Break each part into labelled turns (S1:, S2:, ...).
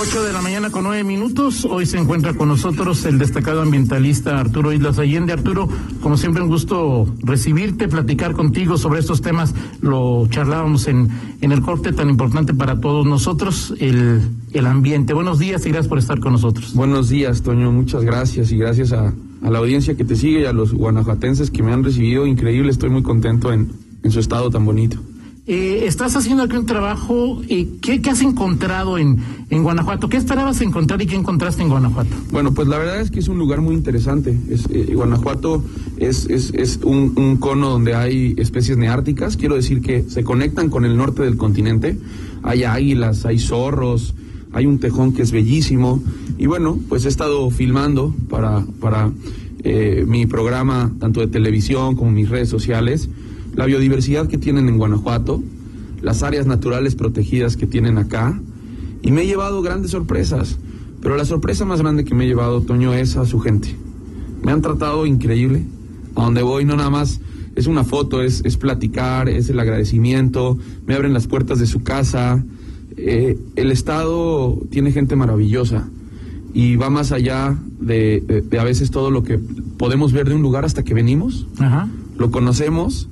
S1: 8 de la mañana con 9 minutos. Hoy se encuentra con nosotros el destacado ambientalista Arturo Islas Allende. Arturo, como siempre, un gusto recibirte, platicar contigo sobre estos temas. Lo charlábamos en, en el corte tan importante para todos nosotros, el, el ambiente. Buenos días y gracias por estar con nosotros.
S2: Buenos días, Toño. Muchas gracias y gracias a, a la audiencia que te sigue y a los guanajuatenses que me han recibido. Increíble, estoy muy contento en, en su estado tan bonito.
S1: Eh, estás haciendo aquí un trabajo, eh, ¿qué, ¿qué, has encontrado en, en Guanajuato? ¿Qué esperabas encontrar y qué encontraste en Guanajuato?
S2: Bueno, pues la verdad es que es un lugar muy interesante. Es, eh, Guanajuato es, es, es un, un, cono donde hay especies neárticas, quiero decir que se conectan con el norte del continente. Hay águilas, hay zorros, hay un tejón que es bellísimo. Y bueno, pues he estado filmando para, para eh, mi programa, tanto de televisión como mis redes sociales la biodiversidad que tienen en Guanajuato, las áreas naturales protegidas que tienen acá, y me he llevado grandes sorpresas. Pero la sorpresa más grande que me he llevado, Toño, es a su gente. Me han tratado increíble. A donde voy no nada más es una foto, es, es platicar, es el agradecimiento, me abren las puertas de su casa. Eh, el Estado tiene gente maravillosa y va más allá de, de, de, a veces todo lo que podemos ver de un lugar hasta que venimos.
S1: Ajá.
S2: Lo conocemos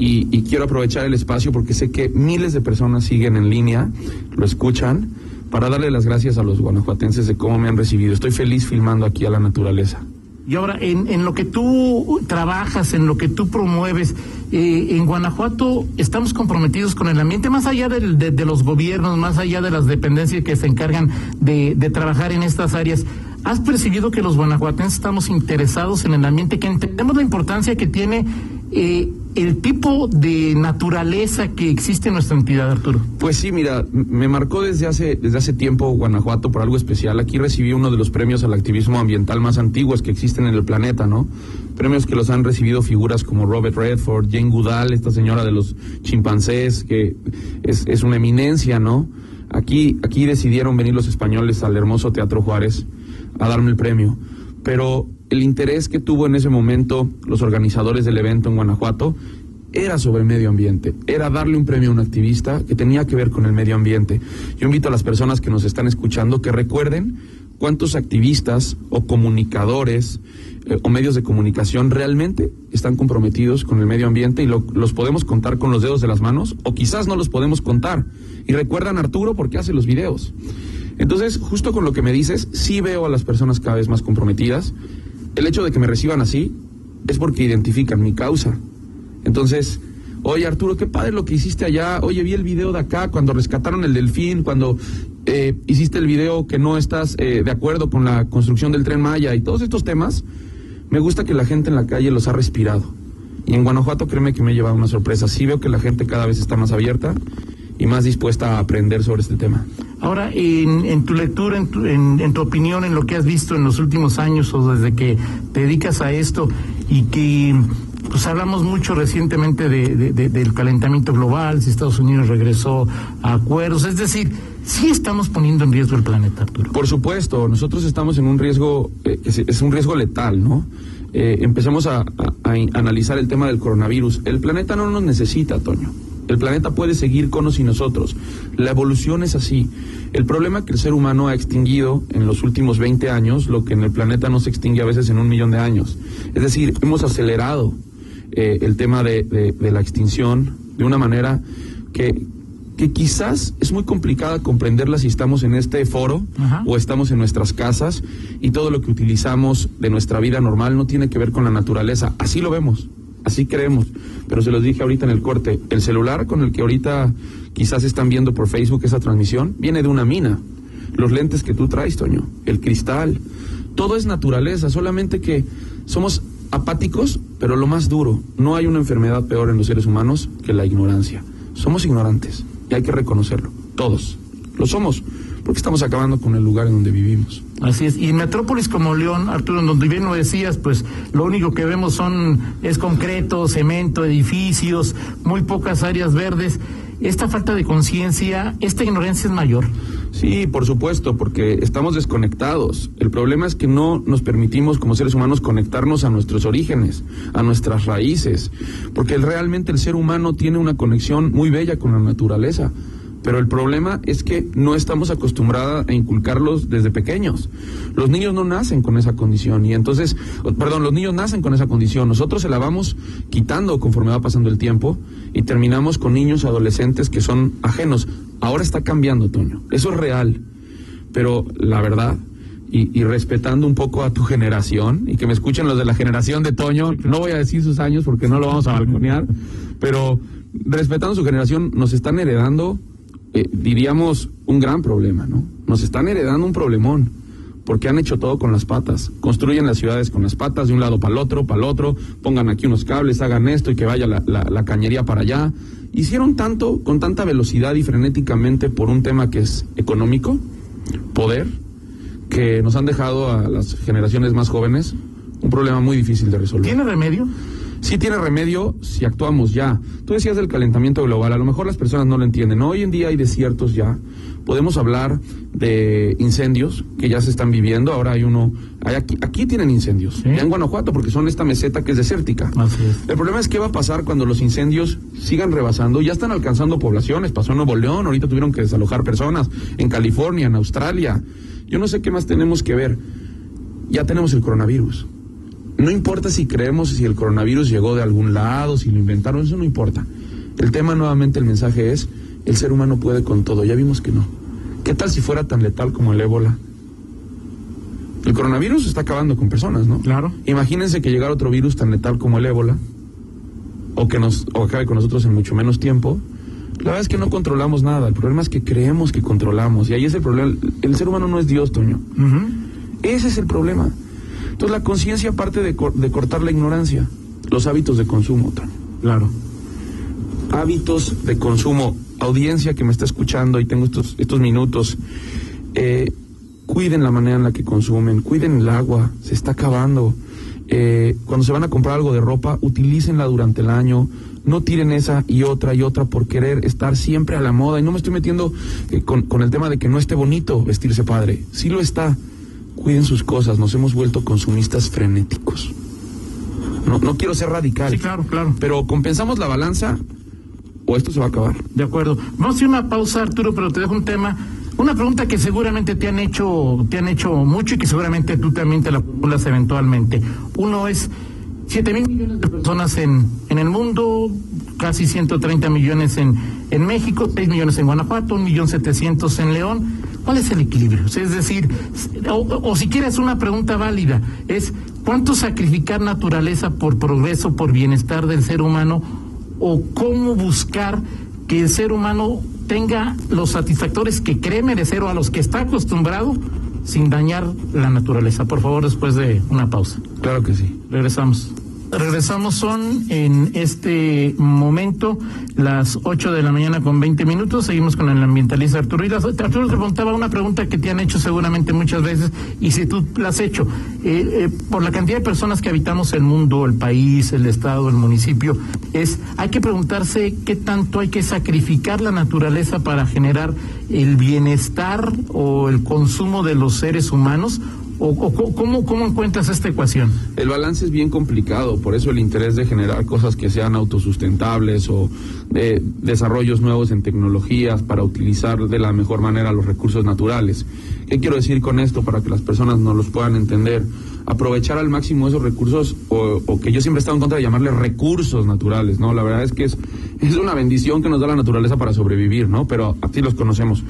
S2: y, y, quiero aprovechar el espacio porque sé que miles de personas siguen en línea, lo escuchan, para darle las gracias a los guanajuatenses de cómo me han recibido. Estoy feliz filmando aquí a la naturaleza.
S1: Y ahora, en, en lo que tú trabajas, en lo que tú promueves, eh, en Guanajuato estamos comprometidos con el ambiente, más allá de, los gobiernos, más allá de las dependencias que se encargan de, de trabajar en estas áreas. ¿Has percibido que los guanajuatenses estamos interesados en el ambiente, que entendemos la importancia que tiene eh, el tipo de naturaleza que existe en nuestra entidad, Arturo?
S2: Pues sí, mira, me marcó desde hace, desde hace tiempo Guanajuato por algo especial. Aquí recibí uno de los premios al activismo ambiental más antiguos que existen en el planeta, ¿no? Premios que los han recibido figuras como Robert Redford, Jane Goodall, esta señora de los chimpancés, que es, es una eminencia, ¿no? Aquí, aquí decidieron venir los españoles al hermoso Teatro Juárez a darme el premio. Pero el interés que tuvo en ese momento los organizadores del evento en Guanajuato era sobre medio ambiente, era darle un premio a un activista que tenía que ver con el medio ambiente. Yo invito a las personas que nos están escuchando que recuerden cuántos activistas o comunicadores eh, o medios de comunicación realmente están comprometidos con el medio ambiente y lo, los podemos contar con los dedos de las manos o quizás no los podemos contar. Y recuerdan a Arturo porque hace los videos. Entonces, justo con lo que me dices, sí veo a las personas cada vez más comprometidas. El hecho de que me reciban así es porque identifican mi causa. Entonces, oye Arturo, qué padre lo que hiciste allá. Oye, vi el video de acá cuando rescataron el delfín, cuando eh, hiciste el video que no estás eh, de acuerdo con la construcción del tren Maya y todos estos temas. Me gusta que la gente en la calle los ha respirado. Y en Guanajuato, créeme que me he llevado una sorpresa. Sí veo que la gente cada vez está más abierta y más dispuesta a aprender sobre este tema.
S1: Ahora, en, en tu lectura, en tu, en, en tu, opinión, en lo que has visto en los últimos años o desde que te dedicas a esto y que pues hablamos mucho recientemente de, de, de, del calentamiento global, si Estados Unidos regresó a acuerdos, es decir, sí estamos poniendo en riesgo el planeta, Arturo.
S2: Por supuesto, nosotros estamos en un riesgo, eh, es, es, un riesgo letal, ¿no? Eh, empezamos a, a, a analizar el tema del coronavirus. El planeta no nos necesita, Toño. El planeta puede seguir con o sin nosotros. La evolución es así. El problema es que el ser humano ha extinguido en los últimos 20 años lo que en el planeta no se extingue a veces en un millón de años. Es decir, hemos acelerado eh, el tema de, de, de, la extinción de una manera que, que quizás es muy complicada comprenderla si estamos en este foro Ajá. o estamos en nuestras casas y todo lo que utilizamos de nuestra vida normal no tiene que ver con la naturaleza. Así lo vemos. Así creemos, pero se los dije ahorita en el corte, el celular con el que ahorita quizás están viendo por Facebook esa transmisión viene de una mina. Los lentes que tú traes, Toño, el cristal, todo es naturaleza, solamente que somos apáticos, pero lo más duro, no hay una enfermedad peor en los seres humanos que la ignorancia. Somos ignorantes y hay que reconocerlo, todos. Lo somos, porque estamos acabando con el lugar en donde vivimos.
S1: Así es. Y en metrópolis como León, Arturo, donde bien lo decías, pues lo único que vemos son es concreto, cemento, edificios, muy pocas áreas verdes. esta falta de conciencia, esta ignorancia es mayor.
S2: Sí, por supuesto, porque estamos desconectados. El problema es que no nos permitimos como seres humanos conectarnos a nuestros orígenes, a nuestras raíces, porque realmente el ser humano tiene una conexión muy bella con la naturaleza. Pero el problema es que no estamos acostumbrados a inculcarlos desde pequeños. Los niños no nacen con esa condición y entonces, perdón, los niños nacen con esa condición. Nosotros se la vamos quitando conforme va pasando el tiempo y terminamos con niños adolescentes que son ajenos. Ahora está cambiando, Toño. Eso es real. Pero la verdad, y, y, respetando un poco a tu generación, y que me escuchen los de la generación de Toño, no voy a decir sus años porque no lo vamos a balconear, pero respetando su generación, nos están heredando eh, diríamos, un gran problema, ¿no? Nos están heredando un problemón, porque han hecho todo con las patas. Construyen las ciudades con las patas, de un lado para el otro, para el otro, pongan aquí unos cables, hagan esto y que vaya la, la cañería para allá. Hicieron tanto, con tanta velocidad y frenéticamente por un tema que es económico, poder, que nos han dejado a las generaciones más jóvenes un problema muy difícil de resolver.
S1: ¿Tiene remedio?
S2: Sí tiene remedio si actuamos ya. Tú decías del calentamiento global, a lo mejor las personas no lo entienden. Hoy en día hay desiertos ya. Podemos hablar de incendios que ya se están viviendo. Ahora hay uno, hay aquí, aquí tienen incendios, ya en Guanajuato, porque son esta meseta que es desértica. El problema es qué va a pasar cuando los incendios sigan rebasando. Ya están alcanzando poblaciones. Pasó en Nuevo León, ahorita tuvieron que desalojar personas. En California, en Australia. Yo no sé qué más tenemos que ver. Ya tenemos el coronavirus. No importa si creemos si el coronavirus llegó de algún lado, si lo inventaron, eso no importa. El tema nuevamente, el mensaje es, el ser humano puede con todo, ya vimos que no. ¿Qué tal si fuera tan letal como el ébola? El coronavirus está acabando con personas, ¿no?
S1: Claro.
S2: Imagínense que llegara otro virus tan letal como el ébola, o que nos o acabe con nosotros en mucho menos tiempo. La verdad es que no controlamos nada. El problema es que creemos que controlamos. Y ahí es el problema. El ser humano no es Dios, Toño. Ese es el problema. Entonces la conciencia parte de, de, cortar la ignorancia, los hábitos de consumo.
S1: Claro.
S2: Hábitos de consumo. Audiencia que me está escuchando y tengo estos, estos minutos. Eh, cuiden la manera en la que consumen, cuiden el agua, se está acabando. Eh, cuando se van a comprar algo de ropa, utilícenla durante el año, no tiren esa y otra y otra por querer estar siempre a la moda. Y no me estoy metiendo eh, con, con, el tema de que no esté bonito vestirse padre, sí lo está, cuiden sus cosas, nos hemos vuelto consumistas frenéticos. No, no quiero ser radical.
S1: Sí, claro, claro.
S2: Pero compensamos la balanza o esto se va a acabar.
S1: De acuerdo. Vamos a hacer una pausa, Arturo, pero te dejo un tema. Una pregunta que seguramente te han hecho, te han hecho mucho y que seguramente tú también te la formulas eventualmente. Uno es 7 mil millones de personas en, en el mundo, casi 130 millones en, en México, 6 millones en Guanajuato, 1.700.000 en León. ¿Cuál es el equilibrio? Es decir, o, o si quieres una pregunta válida, es ¿cuánto sacrificar naturaleza por progreso, por bienestar del ser humano? ¿O cómo buscar que el ser humano tenga los satisfactores que cree merecer o a los que está acostumbrado sin dañar la naturaleza? Por favor, después de una pausa.
S2: Claro que sí.
S1: Regresamos. Regresamos, son en este momento las 8 de la mañana con 20 minutos. Seguimos con el ambientalista Arturo. Y Arturo te preguntaba una pregunta que te han hecho seguramente muchas veces, y si tú la has hecho, eh, eh, por la cantidad de personas que habitamos el mundo, el país, el estado, el municipio, es hay que preguntarse qué tanto hay que sacrificar la naturaleza para generar el bienestar o el consumo de los seres humanos ¿O, o cómo, cómo, encuentras esta ecuación?
S2: El balance es bien complicado, por eso el interés de generar cosas que sean autosustentables o de desarrollos nuevos en tecnologías para utilizar de la mejor manera los recursos naturales. ¿Qué quiero decir con esto para que las personas nos los puedan entender? Aprovechar al máximo esos recursos, o, que yo siempre he estado en contra de llamarles recursos naturales, ¿no? La verdad es que es, es una bendición que nos da la naturaleza para sobrevivir, ¿no? Pero así los conocemos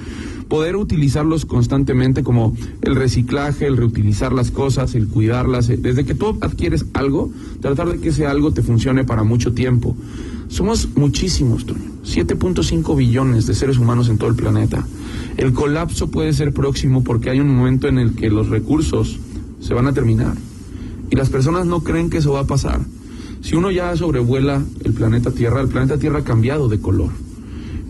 S2: poder utilizarlos constantemente como el reciclaje, el reutilizar las cosas, el cuidarlas. Desde que tú adquieres algo, tratar de que ese algo te funcione para mucho tiempo. Somos muchísimos, Toño. 7.5 billones de seres humanos en todo el planeta. El colapso puede ser próximo porque hay un momento en el que los recursos se van a terminar. Y las personas no creen que eso va a pasar. Si uno ya sobrevuela el planeta Tierra, el planeta Tierra ha cambiado de color.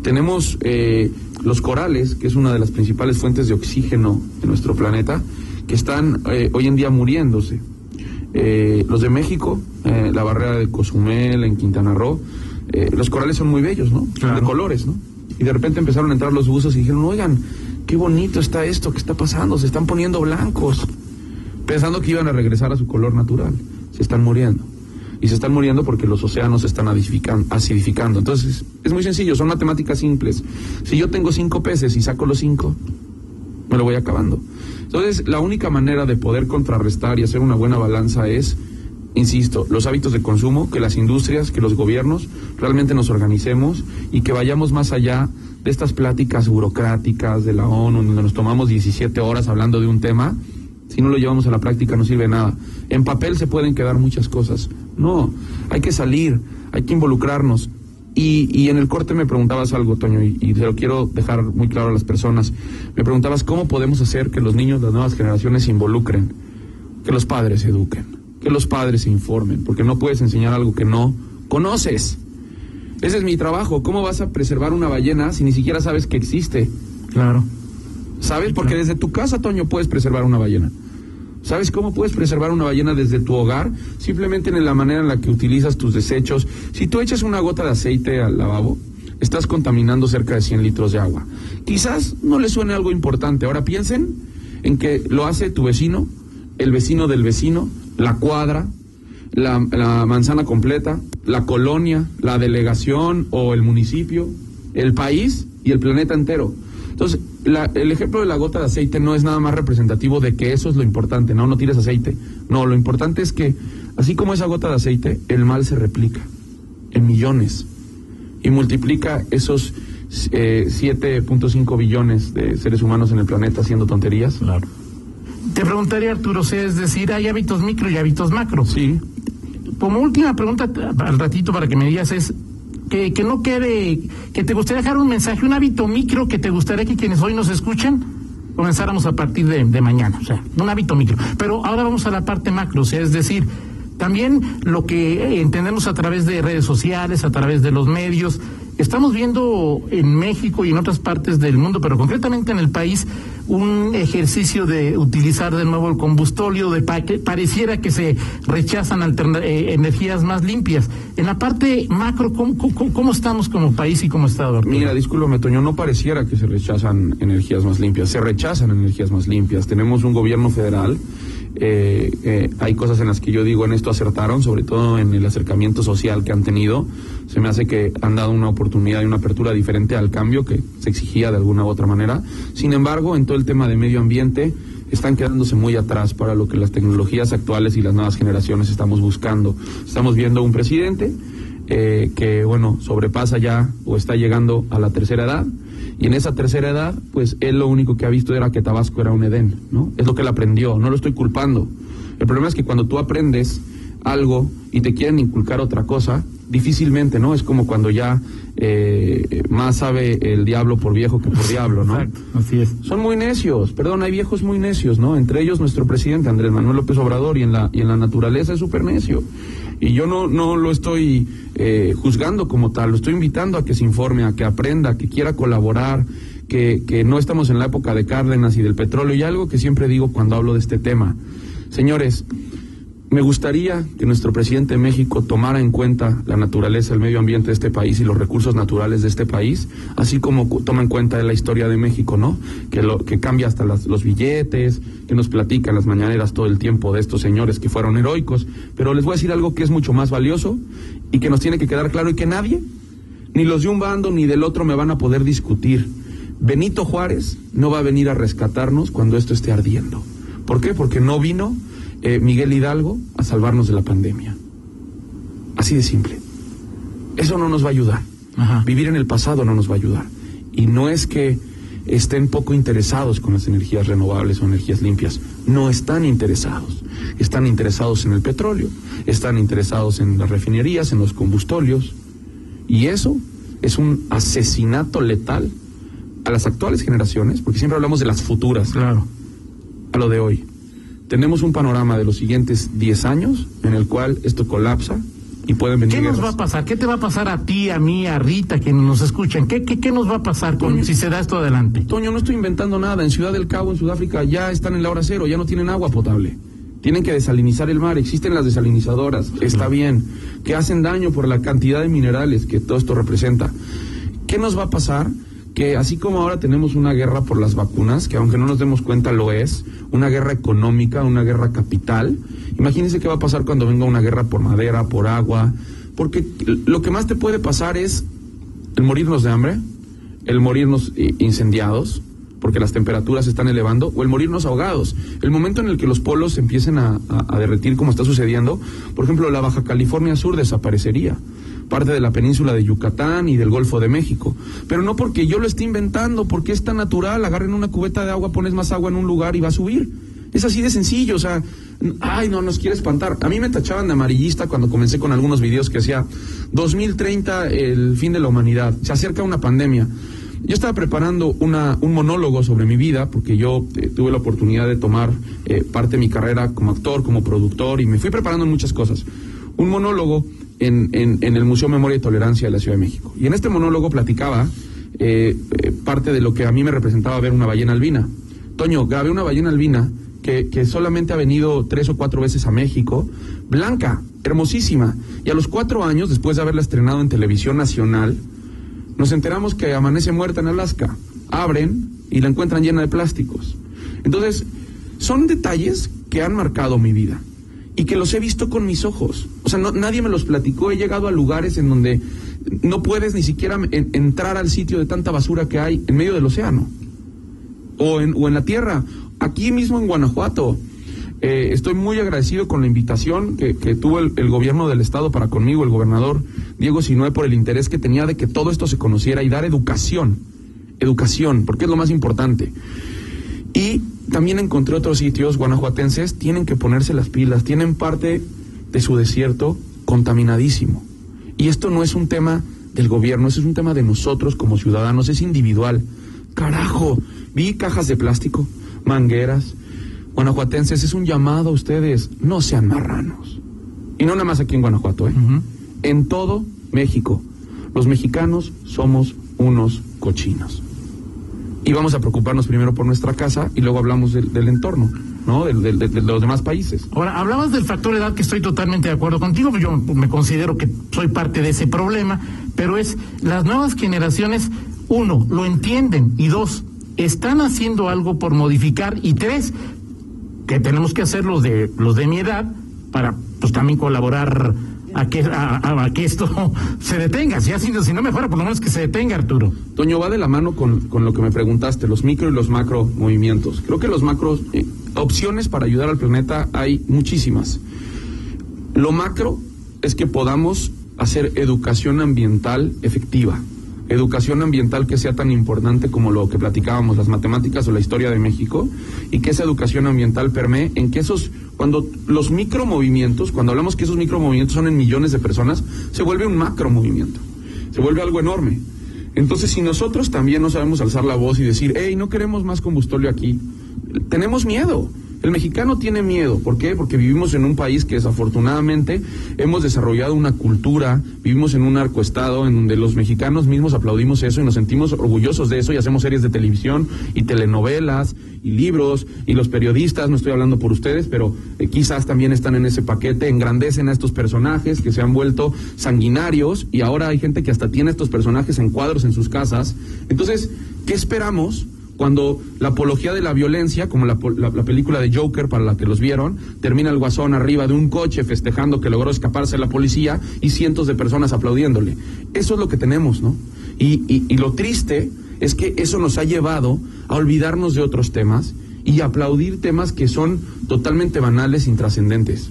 S2: Tenemos eh, los corales, que es una de las principales fuentes de oxígeno de nuestro planeta, que están eh, hoy en día muriéndose. Eh, los de México, eh, la barrera de Cozumel, en Quintana Roo, los corales son muy bellos, ¿no? Claro. de colores, ¿no? Y de repente empezaron a entrar los buzos y dijeron, oigan, qué bonito está esto, qué está pasando, se están poniendo blancos, pensando que iban a regresar a su color natural. Se están muriendo. Y se están muriendo porque los océanos se están acidificando. Entonces, es muy sencillo, son matemáticas simples. Si yo tengo cinco peces y saco los cinco, me lo voy acabando. Entonces, la única manera de poder contrarrestar y hacer una buena balanza es insisto, los hábitos de consumo, que las industrias, que los gobiernos realmente nos organicemos y que vayamos más allá de estas pláticas burocráticas de la ONU, donde nos tomamos 17 horas hablando de un tema, si no lo llevamos a la práctica no sirve nada. En papel se pueden quedar muchas cosas. No, hay que salir, hay que involucrarnos. Y, y en el corte me preguntabas algo, Toño, y, y te lo quiero dejar muy claro a las personas. Me preguntabas cómo podemos hacer que los niños, las nuevas generaciones se involucren, que los padres se eduquen que los padres se informen, porque no puedes enseñar algo que no conoces. Ese es mi trabajo. ¿Cómo vas a preservar una ballena si ni siquiera sabes que existe?
S1: Claro.
S2: ¿Sabes? Porque desde tu casa, Toño, puedes preservar una ballena. ¿Sabes cómo puedes preservar una ballena desde tu hogar? Simplemente en la manera en la que utilizas tus desechos. Si tú echas una gota de aceite al lavabo, estás contaminando cerca de 100 litros de agua. Quizás no le suene algo importante. Ahora piensen en que lo hace tu vecino, el vecino del vecino, la cuadra, la, manzana completa, la colonia, la delegación o el municipio, el país y el planeta entero. Entonces, el ejemplo de la gota de aceite no es nada más representativo de que eso es lo importante, no, no tires aceite. No, lo importante es que, así como esa gota de aceite, el mal se replica en millones y multiplica esos 7.5 eh, billones de seres humanos en el planeta haciendo tonterías.
S1: Claro. Te preguntaría, Arturo, es decir, hay hábitos micro y hábitos macro.
S2: Sí.
S1: Como última pregunta al ratito para que me digas es que, que no quede, que te gustaría dejar un mensaje, un hábito micro que te gustaría que quienes hoy nos escuchan comenzáramos a partir de, de mañana, o sea, un hábito micro. Pero ahora vamos a la parte macro, o sea, es decir, también lo que entendemos a través de redes sociales, a través de los medios, estamos viendo en México y en otras partes del mundo, pero concretamente en el país, un ejercicio de utilizar de nuevo el combustóleo, de pareciera que se rechazan eh, energías más limpias. En la parte macro, ¿cómo, estamos como país y como Estado?
S2: Mira, discúlpame, Toño, no pareciera que se rechazan energías más limpias, se rechazan energías más limpias. Tenemos un gobierno federal eh, eh, hay cosas en las que yo digo en esto acertaron, sobre todo en el acercamiento social que han tenido. Se me hace que han dado una oportunidad y una apertura diferente al cambio que se exigía de alguna u otra manera. Sin embargo, en todo el tema de medio ambiente están quedándose muy atrás para lo que las tecnologías actuales y las nuevas generaciones estamos buscando. Estamos viendo un presidente eh, que, bueno, sobrepasa ya o está llegando a la tercera edad y en esa tercera edad, pues él lo único que ha visto era que Tabasco era un Edén, ¿no? Es lo que él aprendió, no lo estoy culpando. El problema es que cuando tú aprendes algo y te quieren inculcar otra cosa, difícilmente, ¿no? Es como cuando ya eh, más sabe el diablo por viejo que por diablo, ¿no?
S1: Exacto, así es.
S2: Son muy necios, perdón, hay viejos muy necios, ¿no? Entre ellos nuestro presidente Andrés Manuel López Obrador y en la, y en la naturaleza es súper necio. Y yo no, no lo estoy eh, juzgando como tal, lo estoy invitando a que se informe, a que aprenda, a que quiera colaborar, que, que no estamos en la época de Cárdenas y del petróleo. Y algo que siempre digo cuando hablo de este tema. Señores, me gustaría que nuestro presidente de México tomara en cuenta la naturaleza, el medio ambiente de este país y los recursos naturales de este país, así como toma en cuenta la historia de México, ¿no? Que, lo, que cambia hasta los billetes, que nos platica en las mañaneras todo el tiempo de estos señores que fueron heroicos. Pero les voy a decir algo que es mucho más valioso y que nos tiene que quedar claro y que nadie, ni los de un bando ni del otro, me van a poder discutir. Benito Juárez no va a venir a rescatarnos cuando esto esté ardiendo. ¿Por qué? Porque no vino eh, Miguel Hidalgo a salvarnos de la pandemia. Así de simple. Eso no nos va a ayudar. Vivir en el pasado no nos va a ayudar. Y no es que estén poco interesados con las energías renovables o energías limpias. No están interesados. Están interesados en el petróleo, están interesados en las refinerías, en los combustorios. Y eso es un asesinato letal a las actuales generaciones, porque siempre hablamos de las futuras.
S1: Claro.
S2: A lo de hoy tenemos un panorama de los siguientes 10 años en el cual esto colapsa y pueden venir.
S1: ¿Qué nos va a pasar? ¿Qué te va a pasar a ti, a mí, a Rita, que nos escuchan? ¿Qué, qué, qué nos va a pasar con, si se da esto adelante?
S2: Toño, no estoy inventando nada. En Ciudad del Cabo, en Sudáfrica, ya están en la hora cero, ya no tienen agua potable. Tienen que desalinizar el mar, existen las desalinizadoras, está bien, que hacen daño por la cantidad de minerales que todo esto representa. ¿Qué nos va a pasar que así como ahora tenemos una guerra por las vacunas, que aunque no nos demos cuenta lo es, una guerra económica, una guerra capital, imagínense qué va a pasar cuando venga una guerra por madera, por agua, porque lo que más te puede pasar es el morirnos de hambre, el morirnos eh, incendiados, porque las temperaturas se están elevando, o el morirnos ahogados. El momento en el que los polos empiecen a, a, derretir, como está sucediendo, por ejemplo, la Baja California Sur desaparecería, parte de la península de Yucatán y del Golfo de México. Pero no porque yo lo esté inventando, porque es tan natural, agarren una cubeta de agua, pones más agua en un lugar y va a subir. Es así de sencillo, o sea, ay, no, nos quiere espantar. A mí me tachaban de amarillista cuando comencé con algunos videos que hacía 2030, el fin de la humanidad, se acerca una pandemia. Yo estaba preparando una, un monólogo sobre mi vida, porque yo eh, tuve la oportunidad de tomar eh, parte de mi carrera como actor, como productor, y me fui preparando en muchas cosas. Un monólogo en, el Museo Memoria y Tolerancia de la Ciudad de México. Y en este monólogo platicaba eh, parte de lo que a mí me representaba ver una ballena albina. Toño, grabé una ballena albina que, que, solamente ha venido tres o cuatro veces a México, blanca, hermosísima. Y a los cuatro años, después de haberla estrenado en televisión nacional, nos enteramos que amanece muerta en Alaska. Abren y la encuentran llena de plásticos. Entonces, son detalles que han marcado mi vida y que los he visto con mis ojos. O sea, no, nadie me los platicó. He llegado a lugares en donde no puedes ni siquiera en, entrar al sitio de tanta basura que hay en medio del océano o en, o en la tierra. Aquí mismo en Guanajuato. Eh, estoy muy agradecido con la invitación que, que tuvo el, el, gobierno del estado para conmigo, el gobernador Diego Sinue, por el interés que tenía de que todo esto se conociera y dar educación, educación, porque es lo más importante. Y también encontré otros sitios guanajuatenses, tienen que ponerse las pilas, tienen parte de su desierto contaminadísimo. Y esto no es un tema del gobierno, eso es un tema de nosotros como ciudadanos, es individual. Carajo, vi cajas de plástico, mangueras, guanajuatenses, es un llamado a ustedes, no sean marranos. Y no nada más aquí en Guanajuato, ¿eh? Uh -huh. En todo México, los mexicanos somos unos cochinos. Y vamos a preocuparnos primero por nuestra casa y luego hablamos del, del entorno. ¿no? De, de, de, de, los demás países.
S1: Ahora, hablabas del factor edad que estoy totalmente de acuerdo contigo, yo me considero que soy parte de ese problema, pero es las nuevas generaciones, uno, lo entienden y dos, están haciendo algo por modificar y tres, que tenemos que hacer los de, los de mi edad para pues también colaborar a que, a, que esto se detenga. Si, así, si no mejora, por lo menos que se detenga, Arturo.
S2: Toño, va de la mano con, con lo que me preguntaste, los micro y los macro movimientos. Creo que los macros, eh, opciones para ayudar al planeta hay muchísimas. Lo macro es que podamos hacer educación ambiental efectiva. Educación ambiental que sea tan importante como lo que platicábamos, las matemáticas o la historia de México, y que esa educación ambiental permee en que esos, cuando los micromovimientos, cuando hablamos que esos micromovimientos son en millones de personas, se vuelve un macromovimiento, se vuelve algo enorme. Entonces, si nosotros también no sabemos alzar la voz y decir, hey, no queremos más combustóleo aquí, tenemos miedo. El mexicano tiene miedo. ¿Por qué? Porque vivimos en un país que desafortunadamente hemos desarrollado una cultura, vivimos en un arcoestado en donde los mexicanos mismos aplaudimos eso y nos sentimos orgullosos de eso y hacemos series de televisión y telenovelas y libros y los periodistas, no estoy hablando por ustedes, pero eh, quizás también están en ese paquete, engrandecen a estos personajes que se han vuelto sanguinarios y ahora hay gente que hasta tiene estos personajes en cuadros en sus casas. Entonces, ¿qué esperamos? Cuando la apología de la violencia, como la, la, la, película de Joker para la que los vieron, termina el guasón arriba de un coche festejando que logró escaparse la policía y cientos de personas aplaudiéndole. Eso es lo que tenemos, ¿no? Y, y, y lo triste es que eso nos ha llevado a olvidarnos de otros temas y aplaudir temas que son totalmente banales, intrascendentes.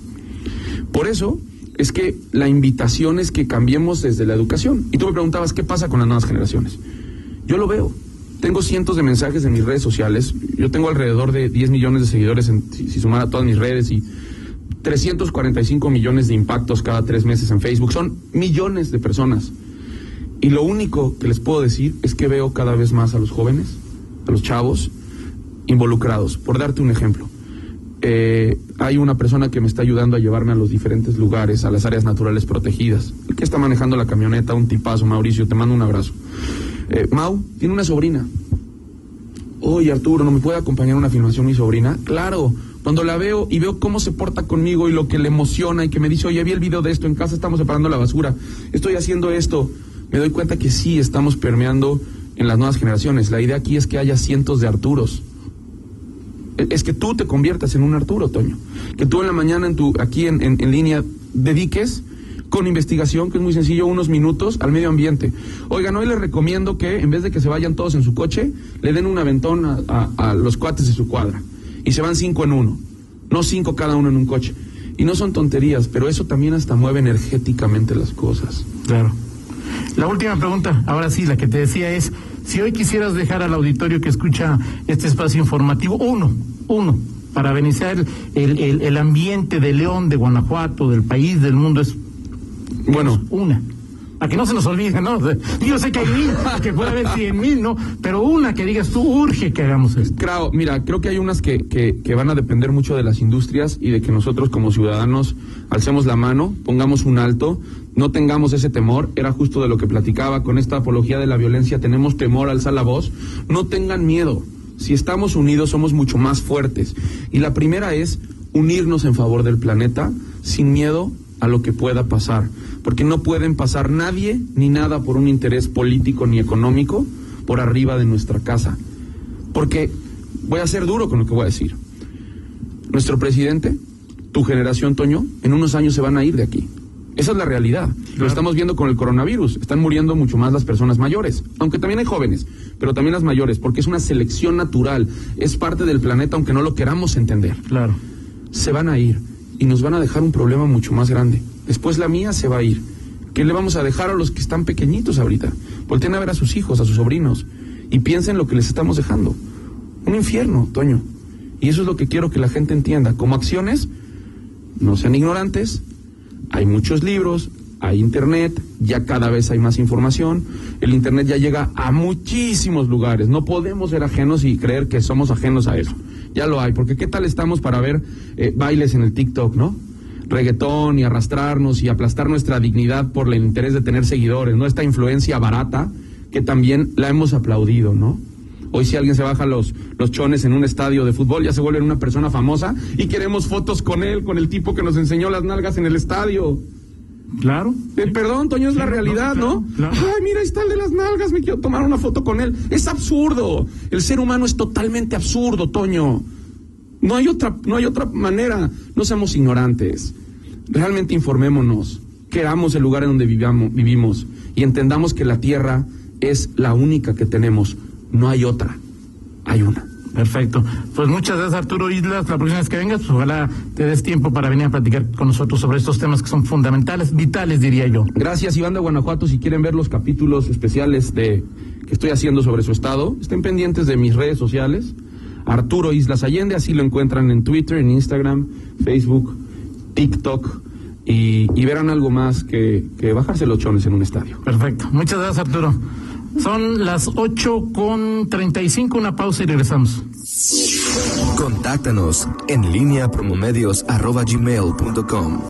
S2: Por eso es que la invitación es que cambiemos desde la educación. Y tú me preguntabas, ¿qué pasa con las nuevas generaciones? Yo lo veo tengo cientos de mensajes en mis redes sociales. Yo tengo alrededor de 10 millones de seguidores, en, si, si sumara todas mis redes, y 345 millones de impactos cada tres meses en Facebook. Son millones de personas. Y lo único que les puedo decir es que veo cada vez más a los jóvenes, a los chavos, involucrados. Por darte un ejemplo. Eh, hay una persona que me está ayudando a llevarme a los diferentes lugares, a las áreas naturales protegidas. El que está manejando la camioneta, un tipazo, Mauricio, te mando un abrazo. Eh, Mau tiene una sobrina. Oye, Arturo, ¿no me puede acompañar a una filmación mi sobrina? Claro, cuando la veo y veo cómo se porta conmigo y lo que le emociona y que me dice, oye, vi el video de esto, en casa estamos separando la basura, estoy haciendo esto, me doy cuenta que sí estamos permeando en las nuevas generaciones. La idea aquí es que haya cientos de Arturos. E, es que tú te conviertas en un Arturo, Toño. Que tú en la mañana, en tu, aquí en, en línea, dediques con investigación, que es muy sencillo, unos minutos al medio ambiente. Oigan, hoy les recomiendo que en vez de que se vayan todos en su coche, le den un aventón a, los cuates de su cuadra. Y se van cinco en uno, no cinco cada uno en un coche. Y no son tonterías, pero eso también hasta mueve energéticamente las cosas.
S1: Claro. La última pregunta, ahora sí, la que te decía es, si hoy quisieras dejar al auditorio que escucha este espacio informativo, uno, uno, para beneficiar el, el, el ambiente de León, de Guanajuato, del país, del mundo, es bueno. Una. A que no se nos olvide, ¿no? Yo sé que hay mil, que puede haber cien mil, ¿no? Pero una que digas tú, urge que hagamos esto.
S2: Claro, mira, creo que hay unas que, que, que, van a depender mucho de las industrias y de que nosotros como ciudadanos alcemos la mano, pongamos un alto, no tengamos ese temor. Era justo de lo que platicaba con esta apología de la violencia, tenemos temor, alza la voz. No tengan miedo. Si estamos unidos, somos mucho más fuertes. Y la primera es unirnos en favor del planeta sin miedo a lo que pueda pasar, porque no pueden pasar nadie ni nada por un interés político ni económico por arriba de nuestra casa. Porque voy a ser duro con lo que voy a decir. Nuestro presidente, tu generación, Toño, en unos años se van a ir de aquí. Esa es la realidad. Lo estamos viendo con el coronavirus. Están muriendo mucho más las personas mayores, aunque también hay jóvenes, pero también las mayores, porque es una selección natural. Es parte del planeta, aunque no lo queramos entender.
S1: Claro.
S2: Se van a ir y nos van a dejar un problema mucho más grande. Después la mía se va a ir. ¿Qué le vamos a dejar a los que están pequeñitos ahorita? Volten a ver a sus hijos, a sus sobrinos, y piensen lo que les estamos dejando. Un infierno, Toño. Y eso es lo que quiero que la gente entienda. Como acciones, no sean ignorantes. Hay muchos libros, hay internet, ya cada vez hay más información. El internet ya llega a muchísimos lugares. No podemos ser ajenos y creer que somos ajenos a eso ya lo hay, porque qué tal estamos para ver eh, bailes en el TikTok, ¿no? Reggaetón y arrastrarnos y aplastar nuestra dignidad por el interés de tener seguidores, ¿no? Esta influencia barata que también la hemos aplaudido, ¿no? Hoy si alguien se baja los, los chones en un estadio de fútbol, ya se vuelve una persona famosa y queremos fotos con él, con el tipo que nos enseñó las nalgas en el estadio.
S1: Claro.
S2: Eh, perdón, Toño, es la realidad, ¿no? Ay, mira, ahí está el de las nalgas, me quiero tomar una foto con él. Es absurdo. El ser humano es totalmente absurdo, Toño. No hay otra, no hay otra manera. No seamos ignorantes. Realmente informémonos. Queramos el lugar en donde vivamos, vivimos y entendamos que la tierra es la única que tenemos. No hay otra. Hay una.
S1: Perfecto. Pues muchas gracias Arturo Islas. La próxima vez que vengas, pues ojalá te des tiempo para venir a platicar con nosotros sobre estos temas que son fundamentales, vitales, diría yo.
S2: Gracias, Iván de Guanajuato. Si quieren ver los capítulos especiales de que estoy haciendo sobre su estado, estén pendientes de mis redes sociales. Arturo Islas Allende, así lo encuentran en Twitter, en Instagram, Facebook, TikTok. Y, verán algo más que, que bajarse los chones en un estadio.
S1: Perfecto. Muchas gracias, Arturo. Son las 8 con 35, una pausa y regresamos.
S3: Contáctanos en línea promomedios arroba gmail.com.